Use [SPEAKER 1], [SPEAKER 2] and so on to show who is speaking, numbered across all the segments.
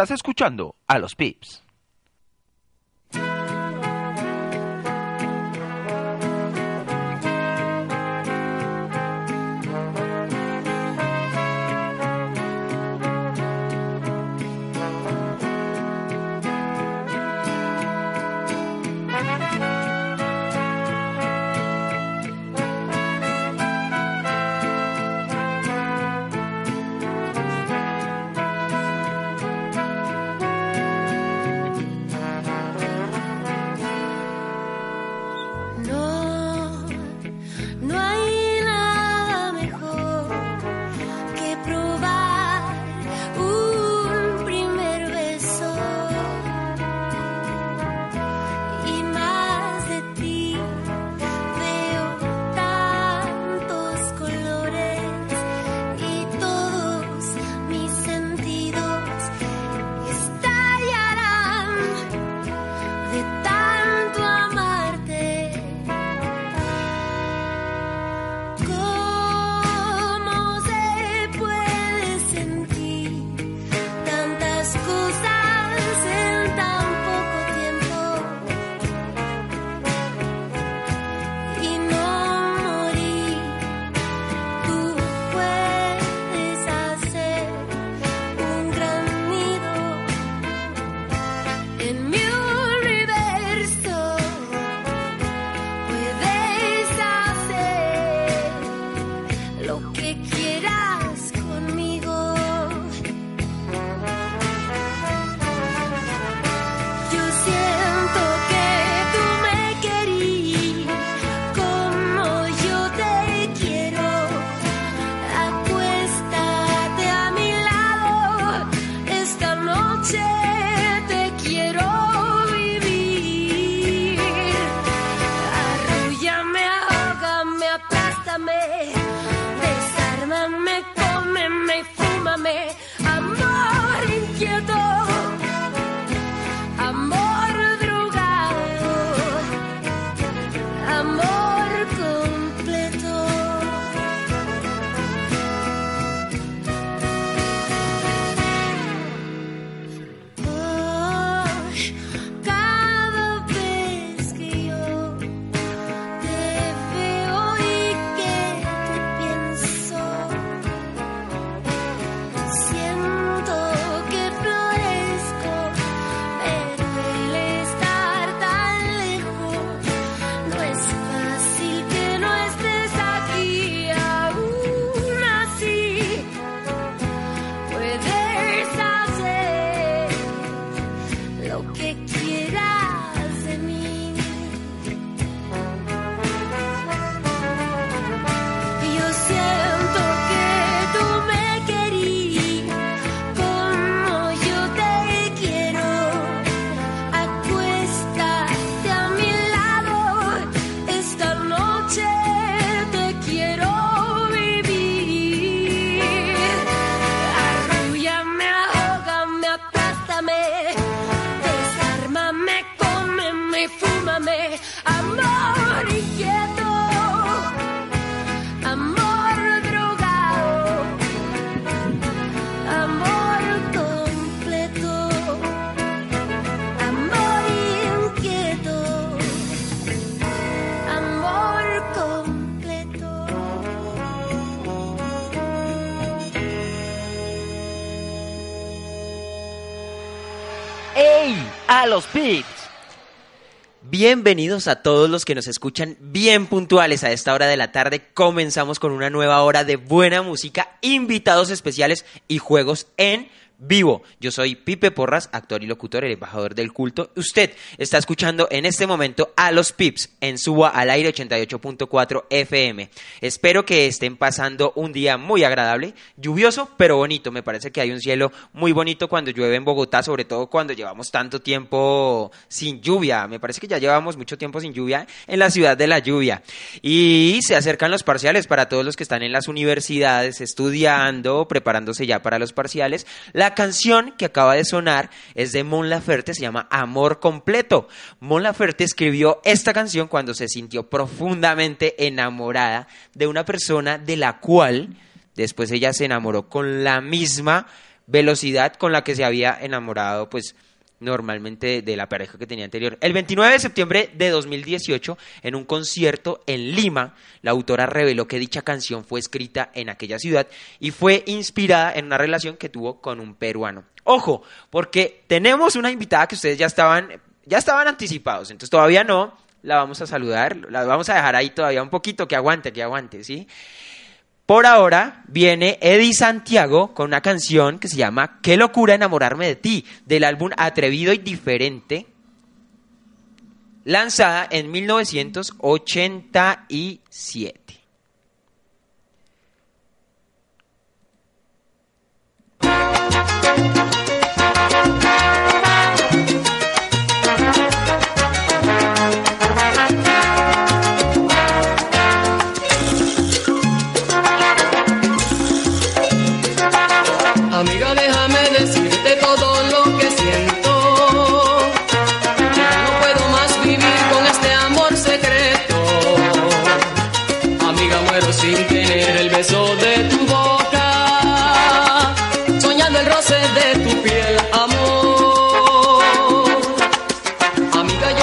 [SPEAKER 1] Estás escuchando a los Pips.
[SPEAKER 2] Bienvenidos a todos los que nos escuchan bien puntuales a esta hora de la tarde. Comenzamos con una nueva hora de buena música, invitados especiales y juegos en vivo. Yo soy Pipe Porras, actor y locutor, el embajador del culto. Usted está escuchando en este momento a los Pips en Suba al aire 88.4 FM. Espero que estén pasando un día muy agradable, lluvioso pero bonito. Me parece que hay un cielo muy bonito cuando llueve en Bogotá, sobre todo cuando llevamos tanto tiempo sin lluvia. Me parece que ya llevamos mucho tiempo sin lluvia en la ciudad de la lluvia. Y se acercan los parciales para todos los que están en las universidades estudiando, preparándose ya para los parciales. La canción que acaba de sonar es de Mon Laferte, se llama Amor Completo. Mon Laferte escribió esta canción cuando se sintió profundamente enamorada de una persona de la cual después ella se enamoró con la misma velocidad con la que se había enamorado, pues normalmente de la pareja que tenía anterior. El 29 de septiembre de 2018, en un concierto en Lima, la autora reveló que dicha canción fue escrita en aquella ciudad y fue inspirada en una relación que tuvo con un peruano. Ojo, porque tenemos una invitada que ustedes ya estaban, ya estaban anticipados, entonces todavía no, la vamos a saludar, la vamos a dejar ahí todavía un poquito, que aguante, que aguante, ¿sí? Por ahora viene Eddie Santiago con una canción que se llama Qué locura enamorarme de ti, del álbum Atrevido y Diferente, lanzada en 1987.
[SPEAKER 3] 啊！咪。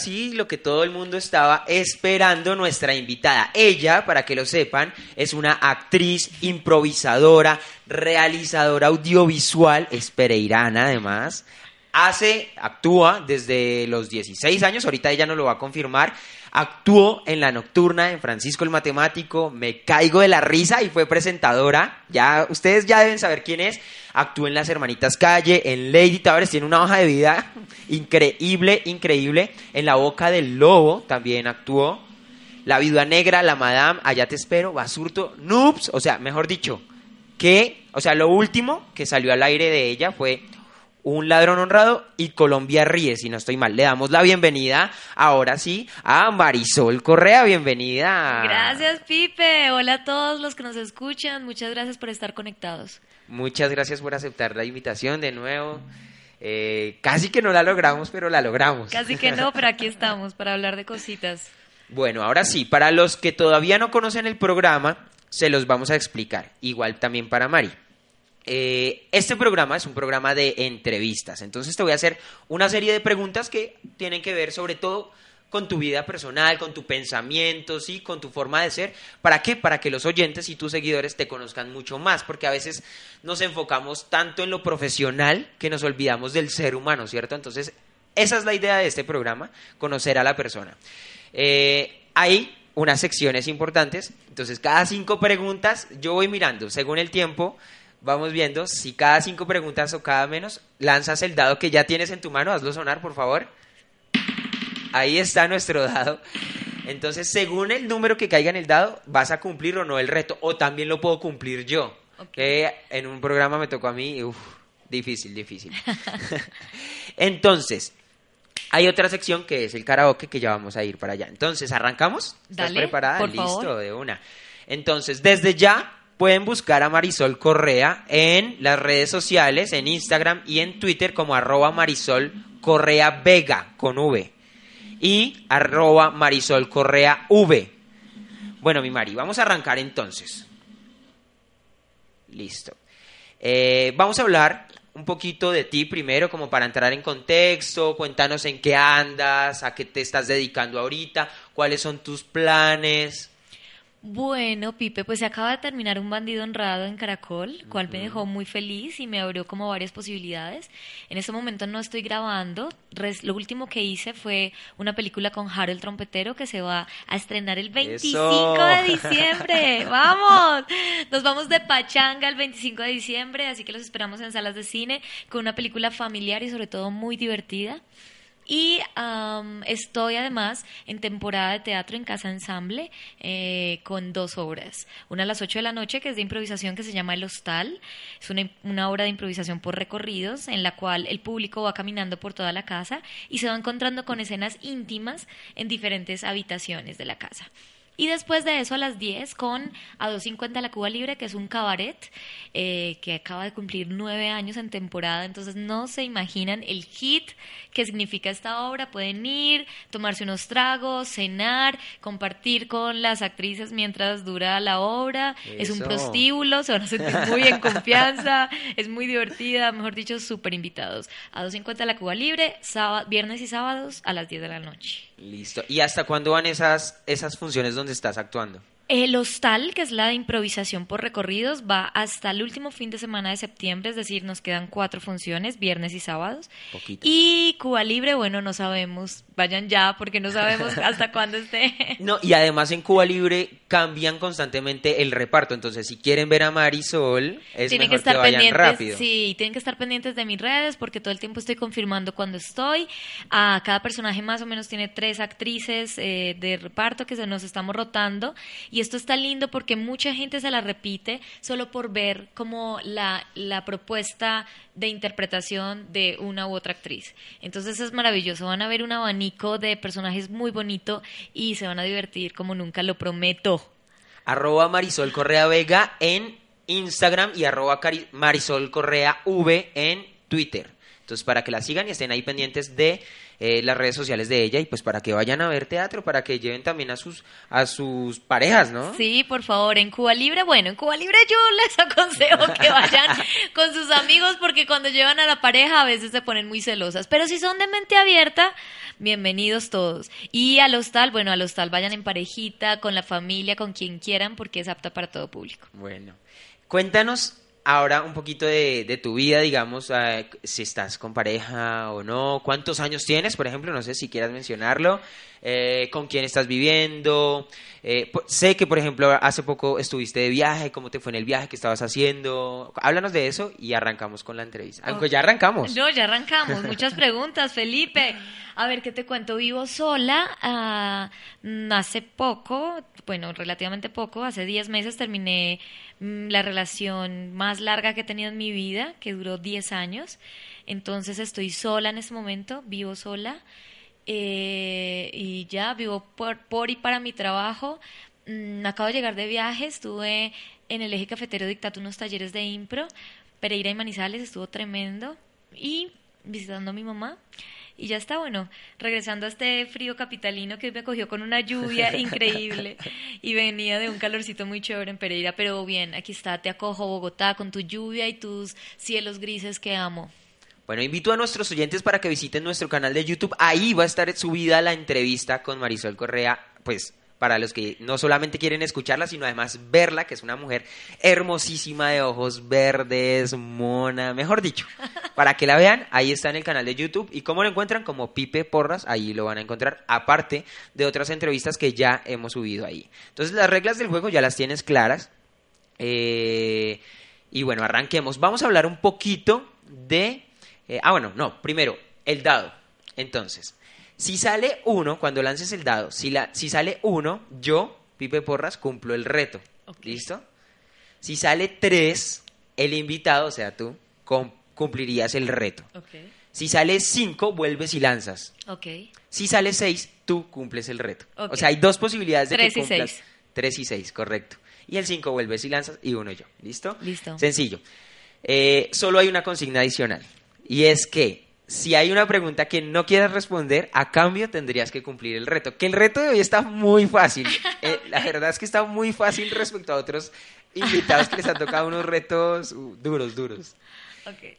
[SPEAKER 3] Ahora
[SPEAKER 2] sí, lo que todo el mundo estaba esperando, nuestra invitada. Ella, para que lo sepan, es una actriz, improvisadora, realizadora audiovisual, es pereirana además. Hace, actúa desde los 16 años, ahorita ella no lo va a confirmar. Actuó en La Nocturna, en Francisco el Matemático, me caigo de la risa y fue presentadora. Ya, ustedes ya deben saber quién es. Actuó en Las Hermanitas Calle, en Lady Tavares, tiene una hoja de vida increíble, increíble. En La Boca del Lobo también actuó. La Viuda Negra, La Madame, Allá te espero, Basurto, Noobs, o sea, mejor dicho, que, o sea, lo último que salió al aire de ella fue un ladrón honrado y Colombia ríe, si no estoy mal. Le damos la bienvenida, ahora sí, a Marisol Correa, bienvenida.
[SPEAKER 4] Gracias, Pipe. Hola a todos los que nos escuchan. Muchas gracias por estar conectados.
[SPEAKER 2] Muchas gracias por aceptar la invitación de nuevo. Eh, casi que no la logramos, pero la logramos.
[SPEAKER 4] Casi que no, pero aquí estamos para hablar de cositas.
[SPEAKER 2] Bueno, ahora sí, para los que todavía no conocen el programa, se los vamos a explicar. Igual también para Mari. Eh, este programa es un programa de entrevistas, entonces te voy a hacer una serie de preguntas que tienen que ver sobre todo con tu vida personal, con tu pensamiento, ¿sí? con tu forma de ser. ¿Para qué? Para que los oyentes y tus seguidores te conozcan mucho más, porque a veces nos enfocamos tanto en lo profesional que nos olvidamos del ser humano, ¿cierto? Entonces, esa es la idea de este programa, conocer a la persona. Eh, hay unas secciones importantes, entonces cada cinco preguntas yo voy mirando según el tiempo vamos viendo si cada cinco preguntas o cada menos lanzas el dado que ya tienes en tu mano, hazlo sonar, por favor. Ahí está nuestro dado. Entonces, según el número que caiga en el dado, vas a cumplir o no el reto, o también lo puedo cumplir yo. Que en un programa me tocó a mí, uf, difícil, difícil. Entonces, hay otra sección que es el karaoke que ya vamos a ir para allá. Entonces, ¿arrancamos? ¿Estás
[SPEAKER 4] Dale,
[SPEAKER 2] preparada?
[SPEAKER 4] por
[SPEAKER 2] Listo,
[SPEAKER 4] favor.
[SPEAKER 2] de una. Entonces, desde ya pueden buscar a Marisol Correa en las redes sociales, en Instagram y en Twitter como arroba Marisol Correa Vega con V y arroba Marisol Correa V. Bueno, mi Mari, vamos a arrancar entonces. Listo. Eh, vamos a hablar un poquito de ti primero, como para entrar en contexto. Cuéntanos en qué andas, a qué te estás dedicando ahorita, cuáles son tus planes.
[SPEAKER 4] Bueno, Pipe, pues se acaba de terminar un bandido honrado en Caracol, cual me dejó muy feliz y me abrió como varias posibilidades. En este momento no estoy grabando. Res- lo último que hice fue una película con Harold Trompetero que se va a estrenar el 25
[SPEAKER 2] Eso.
[SPEAKER 4] de diciembre. ¡Vamos! Nos vamos de pachanga el 25 de diciembre, así que los esperamos en salas de cine con una película familiar y sobre todo muy divertida. Y am, estoy además en temporada de teatro en Casa Ensamble eh, con dos obras. Una a las 8 de la noche, que es de improvisación, que se llama El Hostal. Es una, una obra de improvisación por recorridos, en la cual el público va caminando por toda la casa y se va encontrando con escenas íntimas en diferentes habitaciones de la casa. Y después de eso a las 10 con a 2.50 la Cuba Libre, que es un cabaret eh, que acaba de cumplir nueve años en temporada. Entonces no se imaginan el hit que significa esta obra. Pueden ir, tomarse unos tragos, cenar, compartir con las actrices mientras dura la obra. Es un prostíbulo, se van a sentir muy en confianza. Es muy divertida, mejor dicho, súper invitados. A 2.50 la Cuba Libre, sábado, viernes y sábados a las 10 de la noche.
[SPEAKER 2] Listo. ¿Y hasta cuándo van esas, esas funciones donde estás actuando?
[SPEAKER 4] El hostal, que es la de improvisación por recorridos, va hasta el último fin de semana de septiembre, es decir, nos quedan cuatro funciones, viernes y sábados.
[SPEAKER 2] Poquito.
[SPEAKER 4] Y Cuba Libre, bueno, no sabemos, vayan ya porque no sabemos hasta cuándo esté.
[SPEAKER 2] No, y además en Cuba Libre cambian constantemente el reparto. Entonces, si quieren ver a Marisol, es
[SPEAKER 4] tienen
[SPEAKER 2] mejor
[SPEAKER 4] que estar
[SPEAKER 2] vayan
[SPEAKER 4] pendientes,
[SPEAKER 2] rápido.
[SPEAKER 4] sí, tienen que estar pendientes de mis redes porque todo el tiempo estoy confirmando cuando estoy. A cada personaje más o menos tiene tres actrices eh, de reparto que se nos estamos rotando y esto está lindo porque mucha gente se la repite solo por ver como la, la propuesta de interpretación de una u otra actriz. Entonces es maravilloso, van a ver un abanico de personajes muy bonito y se van a divertir como nunca, lo prometo.
[SPEAKER 2] Arroba Marisol Correa Vega en Instagram y arroba Marisol Correa V en Twitter. Entonces, para que la sigan y estén ahí pendientes de eh, las redes sociales de ella y pues para que vayan a ver teatro, para que lleven también a sus, a sus parejas, ¿no?
[SPEAKER 4] Sí, por favor, en Cuba Libre, bueno, en Cuba Libre yo les aconsejo que vayan con sus amigos porque cuando llevan a la pareja a veces se ponen muy celosas, pero si son de mente abierta, bienvenidos todos. Y al hostal, bueno, al hostal vayan en parejita, con la familia, con quien quieran porque es apta para todo público.
[SPEAKER 2] Bueno, cuéntanos ahora un poquito de, de tu vida, digamos, si estás con pareja o no, cuántos años tienes, por ejemplo, no sé si quieras mencionarlo, eh, con quién estás viviendo. Eh, sé que, por ejemplo, hace poco estuviste de viaje, cómo te fue en el viaje que estabas haciendo. Háblanos de eso y arrancamos con la entrevista. Aunque ya arrancamos.
[SPEAKER 4] No, ya arrancamos. Muchas preguntas, Felipe. A ver, ¿qué te cuento? Vivo sola. mm, hace poco, bueno, relativamente poco, hace 10 meses terminé mm, la relación más larga que he tenido en mi vida, que duró 10 años. Entonces estoy sola en este momento, vivo sola. Eh, y ya vivo por, por y para mi trabajo. Mm, acabo de llegar de viaje, estuve en el eje cafetero dictando unos talleres de impro. Pereira y Manizales estuvo tremendo. Y visitando a mi mamá. Y ya está, bueno, regresando a este frío capitalino que me cogió con una lluvia increíble y venía de un calorcito muy chévere en Pereira, pero bien, aquí está, te acojo Bogotá con tu lluvia y tus cielos grises que amo.
[SPEAKER 2] Bueno, invito a nuestros oyentes para que visiten nuestro canal de YouTube. Ahí va a estar subida la entrevista con Marisol Correa, pues para los que no solamente quieren escucharla, sino además verla, que es una mujer hermosísima de ojos verdes, mona, mejor dicho. Para que la vean, ahí está en el canal de YouTube. ¿Y cómo lo encuentran? Como Pipe Porras, ahí lo van a encontrar, aparte de otras entrevistas que ya hemos subido ahí. Entonces, las reglas del juego ya las tienes claras. Eh, y bueno, arranquemos. Vamos a hablar un poquito de... eh, ah, bueno, no, primero, el dado. Entonces, si sale uno, cuando lances el dado, si, la, si sale uno, yo, Pipe Porras, cumplo el reto. ¿Listo? Si sale tres, el invitado, o sea, tú, cum- cumplirías el reto.
[SPEAKER 4] Ok.
[SPEAKER 2] Si sale cinco, vuelves y lanzas.
[SPEAKER 4] Ok.
[SPEAKER 2] Si sale 6, tú cumples el reto. O sea, hay dos posibilidades de
[SPEAKER 4] Tres
[SPEAKER 2] que
[SPEAKER 4] y
[SPEAKER 2] cumplas.
[SPEAKER 4] seis.
[SPEAKER 2] 3 y 6, correcto. Y el 5 vuelves y lanzas y uno yo. ¿Listo?
[SPEAKER 4] Listo.
[SPEAKER 2] Sencillo. Eh, solo hay una consigna adicional. Y es que si hay una pregunta que no quieras responder, a cambio tendrías que cumplir el reto. Que el reto de hoy está muy fácil. Eh, la verdad es que está muy fácil respecto a otros invitados que les han tocado unos retos uh, duros, duros.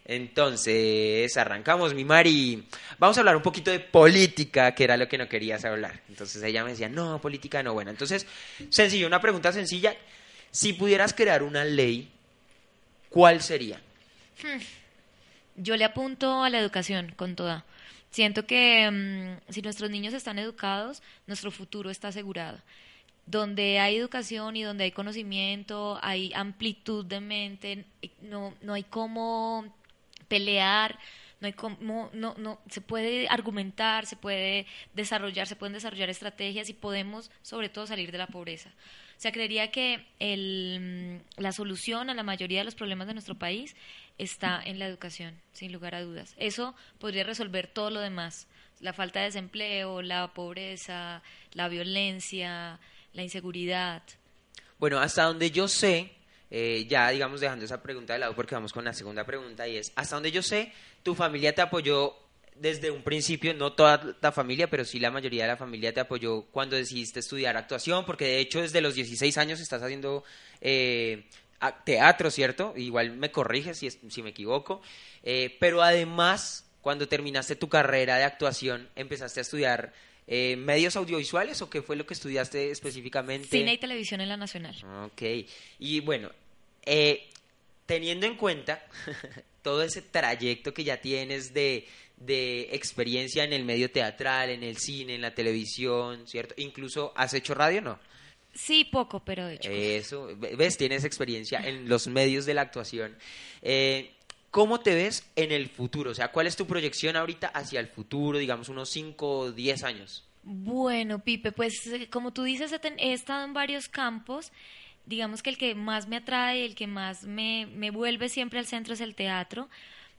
[SPEAKER 2] Entonces, arrancamos, mi Mari. Vamos a hablar un poquito de política, que era lo que no querías hablar. Entonces ella me decía, no, política no. Bueno, entonces, sencillo, una pregunta sencilla. Si pudieras crear una ley, ¿cuál sería?
[SPEAKER 4] Yo le apunto a la educación con toda. Siento que mm, si nuestros niños están educados, nuestro futuro está asegurado. Donde hay educación y donde hay conocimiento, hay amplitud de mente, no, no hay cómo pelear, no hay cómo, no, no, se puede argumentar, se puede desarrollar, se pueden desarrollar estrategias y podemos sobre todo salir de la pobreza. O sea, creería que el, mm, la solución a la mayoría de los problemas de nuestro país está en la educación, sin lugar a dudas. Eso podría resolver todo lo demás. La falta de desempleo, la pobreza, la violencia, la inseguridad.
[SPEAKER 2] Bueno, hasta donde yo sé, eh, ya digamos dejando esa pregunta de lado porque vamos con la segunda pregunta y es, hasta donde yo sé, tu familia te apoyó desde un principio, no toda la familia, pero sí la mayoría de la familia te apoyó cuando decidiste estudiar actuación, porque de hecho desde los 16 años estás haciendo eh, teatro, ¿cierto? Igual me corriges si, es- si me equivoco, Eh, pero además, cuando terminaste tu carrera de actuación, empezaste a estudiar eh, medios audiovisuales o qué fue lo que estudiaste específicamente?
[SPEAKER 4] Cine y televisión en la nacional.
[SPEAKER 2] Ok, y bueno, eh, teniendo en cuenta todo ese trayecto que ya tienes de, de experiencia en el medio teatral, en el cine, en la televisión, ¿cierto? Incluso, ¿has hecho radio? No.
[SPEAKER 4] Sí, poco, pero de hecho.
[SPEAKER 2] Eso, ve- ves, tienes experiencia en los medios de la actuación. Eh, ¿Cómo te ves en el futuro? O sea, ¿cuál es tu proyección ahorita hacia el futuro, digamos, unos 5 o 10 años?
[SPEAKER 4] Bueno, Pipe, pues eh, como tú dices, he, estado en varios campos. Digamos que el que más me atrae, el que más me, me vuelve siempre al centro es el teatro.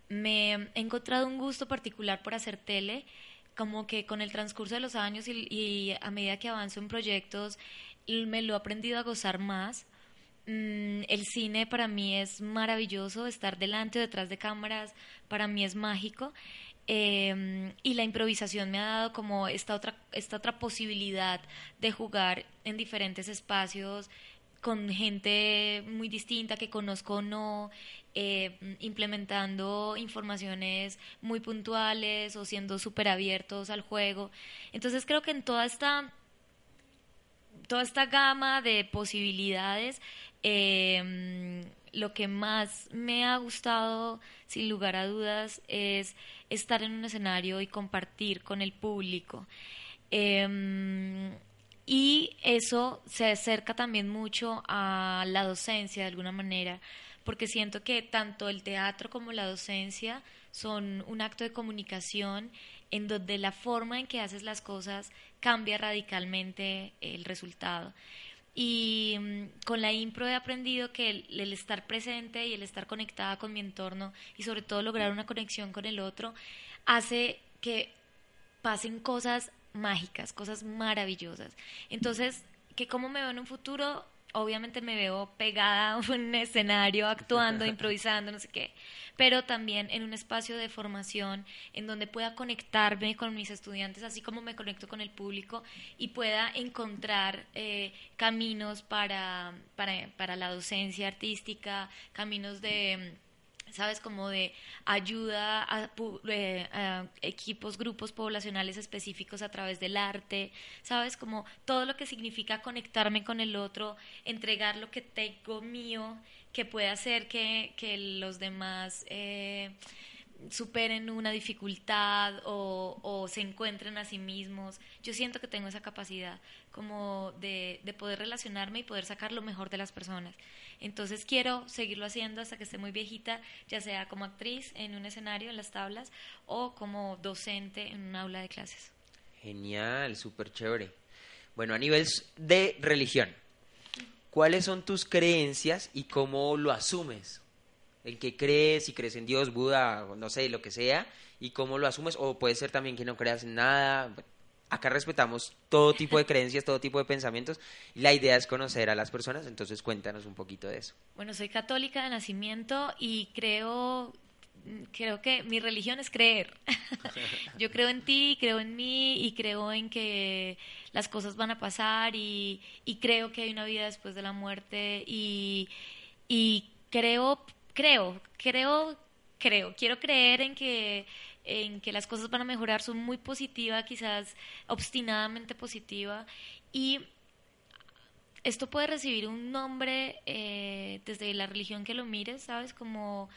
[SPEAKER 4] Me he encontrado un gusto particular por hacer tele, como que con el transcurso de los años y, y a medida que avanzo en proyectos, y me lo he aprendido a gozar más. Mm, el cine para mí es maravilloso, estar delante o detrás de cámaras para mí es mágico. Eh, y la improvisación me ha dado como esta otra, esta otra posibilidad de jugar en diferentes espacios con gente muy distinta que conozco o no, eh, implementando informaciones muy puntuales o siendo súper abiertos al juego. Entonces creo que en toda esta toda esta gama de posibilidades, eh, lo que más me ha gustado, sin lugar a dudas, es estar en un escenario y compartir con el público. Eh, y eso se acerca también mucho a la docencia de alguna manera, porque siento que tanto el teatro como la docencia son un acto de comunicación en donde la forma en que haces las cosas cambia radicalmente el resultado. Y mm, con la impro he aprendido que el, estar presente y el estar conectada con mi entorno y sobre todo lograr una conexión con el otro hace que pasen cosas mágicas, cosas maravillosas. Entonces, que cómo me veo en un futuro, obviamente me veo pegada a un escenario, actuando, improvisando, no sé qué, pero también en un espacio de formación en donde pueda conectarme con mis estudiantes, así como me conecto con el público y pueda encontrar eh, caminos para, para, para la docencia artística, caminos de ¿sabes? Como de ayuda a, eh, a, equipos, grupos poblacionales específicos a través del arte, ¿sabes? Como todo lo que significa conectarme con el otro, entregar lo que tengo mío, que puede hacer que, que los demás... Eh, superen una dificultad o, se encuentren a sí mismos. Yo siento que tengo esa capacidad como de, de, poder relacionarme y poder sacar lo mejor de las personas. Entonces quiero seguirlo haciendo hasta que esté muy viejita, ya sea como actriz en un escenario, en las tablas, o como docente en un aula de clases.
[SPEAKER 2] Genial, súper chévere. Bueno, a nivel de religión, ¿cuáles son tus creencias y cómo lo asumes? El que crees, si crees en Dios, Buda, no sé, lo que sea, y cómo lo asumes, o puede ser también que no creas en nada. Acá respetamos todo tipo de creencias, todo tipo de pensamientos, y la idea es conocer a las personas, entonces cuéntanos un poquito de eso.
[SPEAKER 4] Bueno, soy católica de nacimiento y creo creo que mi religión es creer. Yo creo en ti, creo en mí y creo en que las cosas van a pasar y, y creo que hay una vida después de la muerte y, y creo creo, creo, creo, quiero creer en que en que las cosas van a mejorar, son muy positiva, quizás obstinadamente positiva y esto puede recibir un nombre eh, desde la religión que lo mires, ¿sabes? Como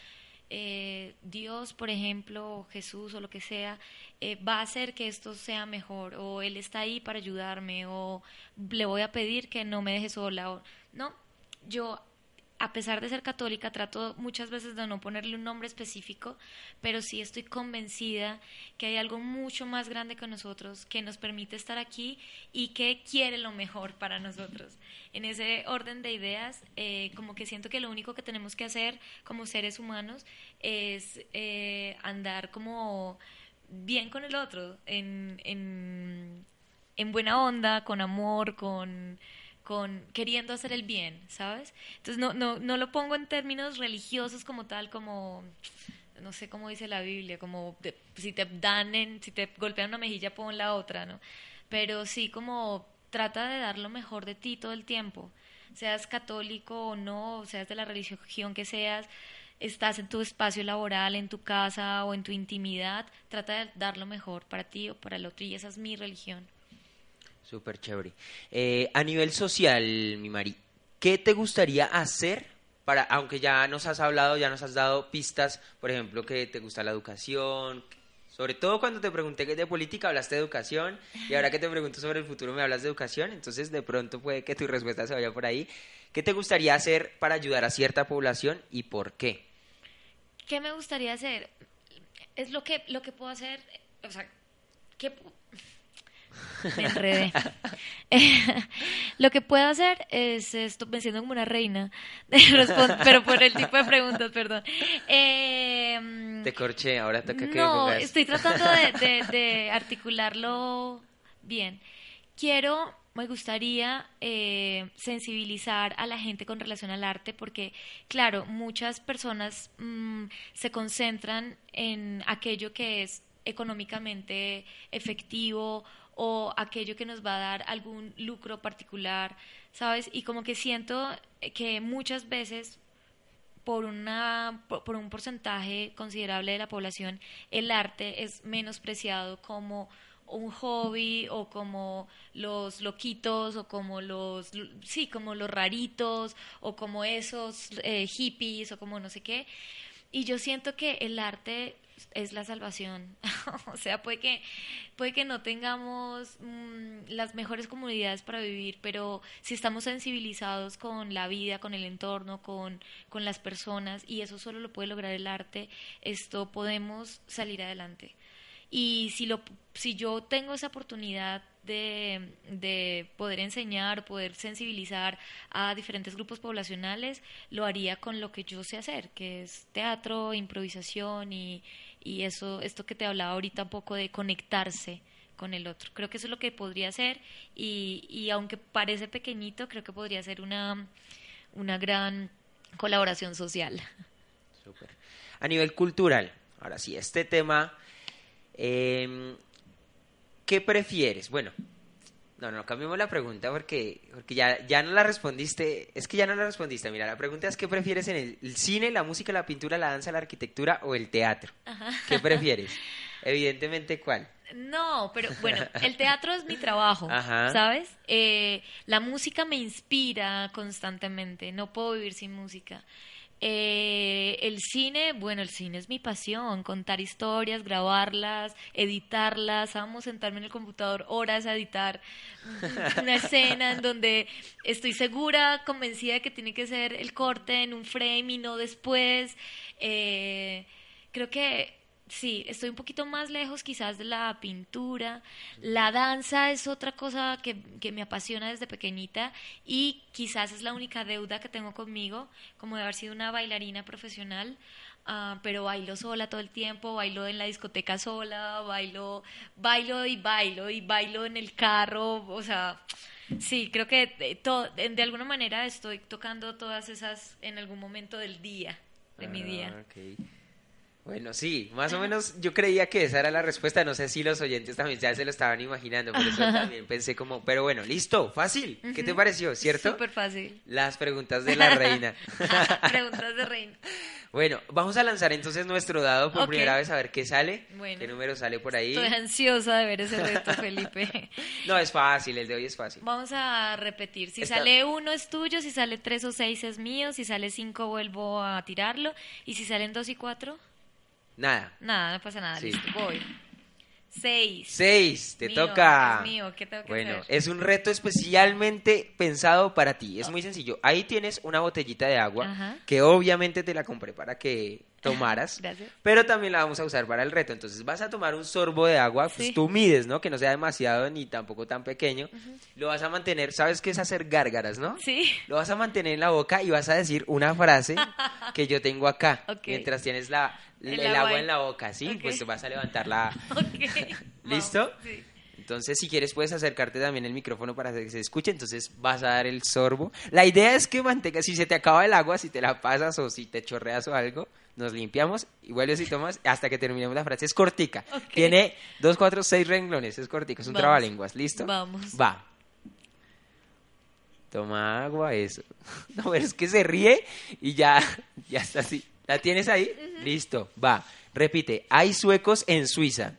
[SPEAKER 4] eh, Dios, por ejemplo, o Jesús o lo que sea, eh, va a hacer que esto sea mejor, o Él está ahí para ayudarme, o le voy a pedir que no me deje sola, o no, yo a pesar de ser católica, trato muchas veces de no ponerle un nombre específico, pero sí estoy convencida que hay algo mucho más grande que nosotros, que nos permite estar aquí y que quiere lo mejor para nosotros. En ese orden de ideas, eh, como que siento que lo único que tenemos que hacer como seres humanos es eh, andar como bien con el otro, en, en, en buena onda, con amor, con con queriendo hacer el bien, ¿sabes? Entonces no, no, no lo pongo en términos religiosos como tal, como no sé cómo dice la Biblia, como si te dan en, si te golpean una mejilla pon la otra, ¿no? Pero sí como trata de dar lo mejor de ti todo el tiempo, seas católico o no, seas de la religión que seas, estás en tu espacio laboral, en tu casa o en tu intimidad, trata de dar lo mejor para ti o para el otro y esa es mi religión.
[SPEAKER 2] Súper chévere. Eh, a nivel social, mi Mari, ¿qué te gustaría hacer para, aunque ya nos has hablado, ya nos has dado pistas, por ejemplo, que te gusta la educación, sobre todo cuando te pregunté de política hablaste de educación y ahora que te pregunto sobre el futuro me hablas de educación, entonces de pronto puede que tu respuesta se vaya por ahí. ¿Qué te gustaría hacer para ayudar a cierta población y por qué?
[SPEAKER 4] ¿Qué me gustaría hacer? Es lo que, lo que puedo hacer, o sea, ¿qué, me enredé. lo que puedo hacer es esto, me siento como una reina, pero por el tipo de preguntas, perdón. Eh,
[SPEAKER 2] Te corché, ahora toca que
[SPEAKER 4] No, estoy tratando de, de, de, articularlo bien. Quiero me gustaría eh, sensibilizar a la gente con relación al arte porque, claro, muchas personas mm, se concentran en aquello que es económicamente efectivo o aquello que nos va a dar algún lucro particular, ¿sabes? Y como que siento que muchas veces por, una, por un porcentaje considerable de la población, el arte es menospreciado como un hobby o como los loquitos o como los sí como los raritos o como esos eh, hippies o como no sé qué y yo siento que el arte es la salvación. O sea puede que puede que no tengamos mm, las mejores comunidades para vivir pero si estamos sensibilizados con la vida con el entorno con con las personas y eso solo lo puede lograr el arte esto podemos salir adelante. Y si, lo, si yo tengo esa oportunidad de, de poder enseñar, poder sensibilizar a diferentes grupos poblacionales, lo haría con lo que yo sé hacer, que es teatro, improvisación y, y eso, esto que te hablaba ahorita un poco de conectarse con el otro. Creo que eso es lo que podría hacer y, y aunque parece pequeñito, creo que podría ser una, una gran colaboración social.
[SPEAKER 2] A nivel cultural, ahora sí, este tema, eh, ¿qué prefieres? Bueno, no, no, cambiemos la pregunta porque, porque ya, ya no la respondiste, es que ya no la respondiste, mira, la pregunta es ¿qué prefieres en el, el cine, la música, la pintura, la danza, la arquitectura o el teatro? ¿Qué prefieres? Evidentemente, ¿cuál?
[SPEAKER 4] No, pero bueno, el teatro es mi trabajo,
[SPEAKER 2] Ajá.
[SPEAKER 4] ¿sabes? Eh, la música me inspira constantemente, no puedo vivir sin música. Eh, el cine, bueno, el cine es mi pasión, contar historias, grabarlas, editarlas, vamos, sentarme en el computador horas a editar una escena en donde estoy segura, convencida de que tiene que ser el corte en un frame y no después. Eh, creo que Sí, estoy un poquito más lejos quizás de la pintura. La danza es otra cosa que, que me apasiona desde pequeñita y quizás es la única deuda que tengo conmigo, como de haber sido una bailarina profesional. ah, pero bailo sola todo el tiempo, bailo en la discoteca sola, bailo, bailo y bailo y bailo en el carro, o sea, sí, creo que de, de alguna manera estoy tocando todas esas en algún momento del día, de mi día.
[SPEAKER 2] Ah, ok. Bueno, sí, más o menos yo creía que esa era la respuesta. No sé si los oyentes también ya se lo estaban imaginando, por eso también pensé como, pero bueno, listo, fácil. ¿Qué te pareció, cierto?
[SPEAKER 4] Súper fácil.
[SPEAKER 2] Las preguntas de la reina.
[SPEAKER 4] Preguntas de reina.
[SPEAKER 2] bueno, vamos a lanzar entonces nuestro dado por primera vez a ver qué sale.
[SPEAKER 4] Bueno.
[SPEAKER 2] ¿Qué número sale por ahí?
[SPEAKER 4] Estoy ansiosa de ver ese reto, Felipe.
[SPEAKER 2] No, es fácil, el de hoy es fácil.
[SPEAKER 4] Vamos a repetir. Si
[SPEAKER 2] Está-
[SPEAKER 4] sale uno es tuyo, si sale tres o seis es mío, si sale cinco vuelvo a tirarlo. Y si salen dos y cuatro,
[SPEAKER 2] Nada.
[SPEAKER 4] nada, no pasa nada.
[SPEAKER 2] Sí.
[SPEAKER 4] Listo, voy. Seis.
[SPEAKER 2] Seis, te
[SPEAKER 4] Mío,
[SPEAKER 2] toca.
[SPEAKER 4] es mío, ¿qué tengo que
[SPEAKER 2] bueno,
[SPEAKER 4] hacer?
[SPEAKER 2] es un reto especialmente pensado para ti. Es muy sencillo. Ahí tienes una botellita de agua
[SPEAKER 4] Ajá.
[SPEAKER 2] que obviamente te la compré para que tomaras.
[SPEAKER 4] Gracias.
[SPEAKER 2] Pero también la vamos a usar para el reto. Entonces vas a tomar un sorbo de agua, pues
[SPEAKER 4] Sí.
[SPEAKER 2] tú mides, ¿no? Que no sea demasiado ni tampoco tan pequeño. Lo vas a mantener, ¿sabes qué es hacer gárgaras, no?
[SPEAKER 4] Sí.
[SPEAKER 2] Lo vas a mantener en la boca y vas a decir una frase que yo tengo acá.
[SPEAKER 4] Ok.
[SPEAKER 2] Mientras tienes la, el,
[SPEAKER 4] El
[SPEAKER 2] agua
[SPEAKER 4] agua
[SPEAKER 2] en la boca, ¿sí? Pues vas a levantar la... ¿Listo?
[SPEAKER 4] Sí.
[SPEAKER 2] Entonces, si quieres, puedes acercarte también el micrófono para que se escuche. Entonces, vas a dar el sorbo. La idea es que mantengas, si se te acaba el agua, si te la pasas o si te chorreas o algo, nos limpiamos y vuelves y tomas hasta que terminemos la frase. Es cortica. Tiene dos, cuatro, seis renglones. Es cortica. Es un
[SPEAKER 4] Vamos.
[SPEAKER 2] trabalenguas. ¿Listo?
[SPEAKER 4] Vamos.
[SPEAKER 2] Va. Toma agua, eso. No, pero es que se ríe y ya, ya está así. ¿La tienes ahí? Listo, va. Repite, hay suecos en Suiza.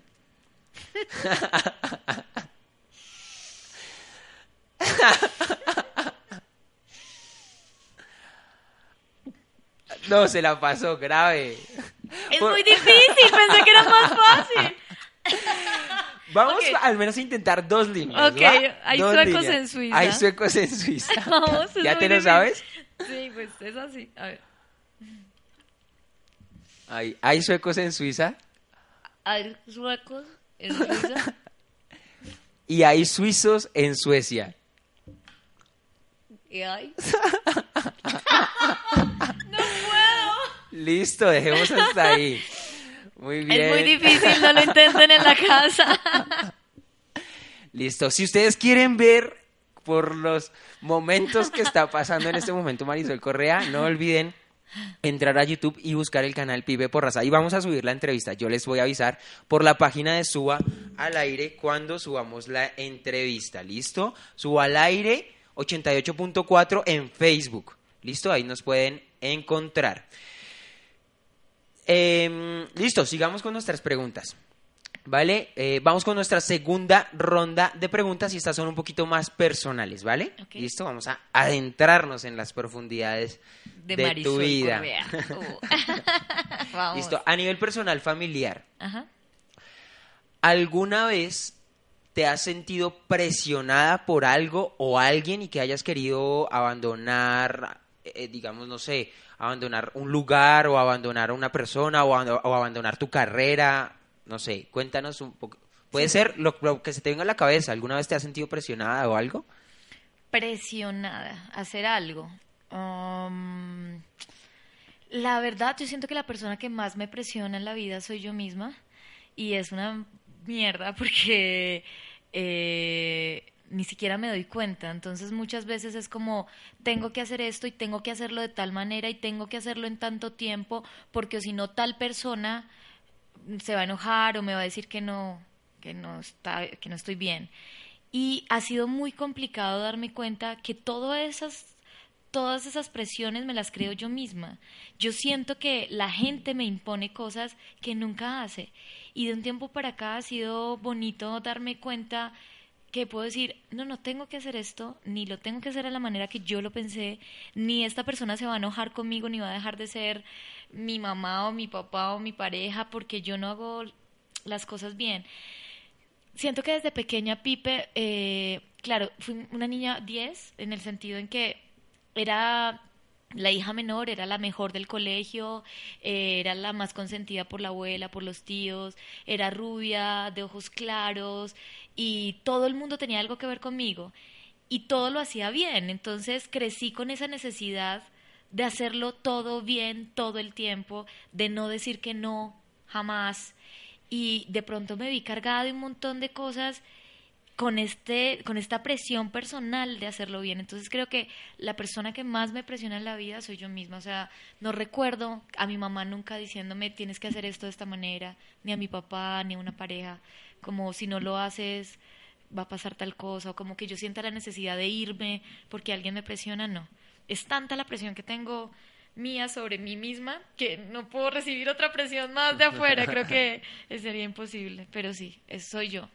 [SPEAKER 2] No, se la pasó grave.
[SPEAKER 4] Es
[SPEAKER 2] Por-
[SPEAKER 4] muy difícil, pensé que era más fácil.
[SPEAKER 2] Vamos al menos a intentar dos líneas.
[SPEAKER 4] Ok,
[SPEAKER 2] ¿va?
[SPEAKER 4] hay
[SPEAKER 2] Dos
[SPEAKER 4] suecos
[SPEAKER 2] líneas.
[SPEAKER 4] en Suiza.
[SPEAKER 2] Hay suecos en Suiza.
[SPEAKER 4] Vamos,
[SPEAKER 2] ¿Ya te lo sabes?
[SPEAKER 4] Sí, pues es así. A ver.
[SPEAKER 2] Hay, hay suecos en Suiza
[SPEAKER 4] Hay suecos en Suiza.
[SPEAKER 2] y hay suizos en Suecia.
[SPEAKER 4] ¿Y hay?
[SPEAKER 2] Listo, dejemos hasta ahí. Muy bien.
[SPEAKER 4] Es muy difícil, no lo intenten en la casa.
[SPEAKER 2] Listo. Si ustedes quieren ver por los momentos que está pasando en este momento Marisol Correa, no olviden entrar a YouTube y buscar el canal Pibe Porras. Ahí vamos a subir la entrevista. Yo les voy a avisar por la página de Suba al aire cuando subamos la entrevista. ¿Listo? Suba al aire 88.4 en Facebook. ¿Listo? Ahí nos pueden encontrar. Em, listo, sigamos con nuestras preguntas. ¿Vale? Eh, vamos con nuestra segunda ronda de preguntas y estas son un poquito más personales, ¿vale? Listo, vamos a adentrarnos en las profundidades
[SPEAKER 4] De,
[SPEAKER 2] de, tu vida.
[SPEAKER 4] Uh.
[SPEAKER 2] Listo, a nivel personal familiar,
[SPEAKER 4] Ajá.
[SPEAKER 2] ¿alguna vez te has sentido presionada por algo o alguien y que hayas querido abandonar, eh, digamos, no sé, abandonar un lugar o abandonar a una persona o, abando- o abandonar tu carrera? No sé, cuéntanos un poco. Puede ser lo, lo que se te venga a la cabeza. ¿Alguna vez te has sentido presionada o algo?
[SPEAKER 4] presionada hacer algo. Um, la verdad, yo siento que la persona que más me presiona en la vida soy yo misma y es una mierda porque eh, ni siquiera me doy cuenta. Entonces muchas veces es como tengo que hacer esto y tengo que hacerlo de tal manera y tengo que hacerlo en tanto tiempo porque si no tal persona se va a enojar o me va a decir que no que no está que no estoy bien. Y ha sido muy complicado darme cuenta que todas esas, todas esas presiones me las creo yo misma. Yo siento que la gente me impone cosas que nunca hace. Y de un tiempo para acá ha sido bonito darme cuenta que puedo decir, no, no tengo que hacer esto, ni lo tengo que hacer a la manera que yo lo pensé, ni esta persona se va a enojar conmigo, ni va a dejar de ser mi mamá o mi papá o mi pareja porque yo no hago las cosas bien siento que desde pequeña Pipe, eh, claro, fui una niña 10 en el sentido en que era la hija menor, era la mejor del colegio, eh, era la más consentida por la abuela, por los tíos, era rubia, de ojos claros y todo el mundo tenía algo que ver conmigo y todo lo hacía bien, entonces crecí con esa necesidad de hacerlo todo bien todo el tiempo, de no decir que no jamás. Y de pronto me vi cargada de un montón de cosas con este con esta presión personal de hacerlo bien. Entonces creo que la persona que más me presiona en la vida soy yo misma, o sea, no recuerdo a mi mamá nunca diciéndome tienes que hacer esto de esta manera, ni a mi papá, ni a una pareja, como si no lo haces va a pasar tal cosa, o como que yo sienta la necesidad de irme porque alguien me presiona, no. Es tanta la presión que tengo mía sobre mí misma que no puedo recibir otra presión más de afuera. Creo que sería imposible, pero sí, es- soy yo.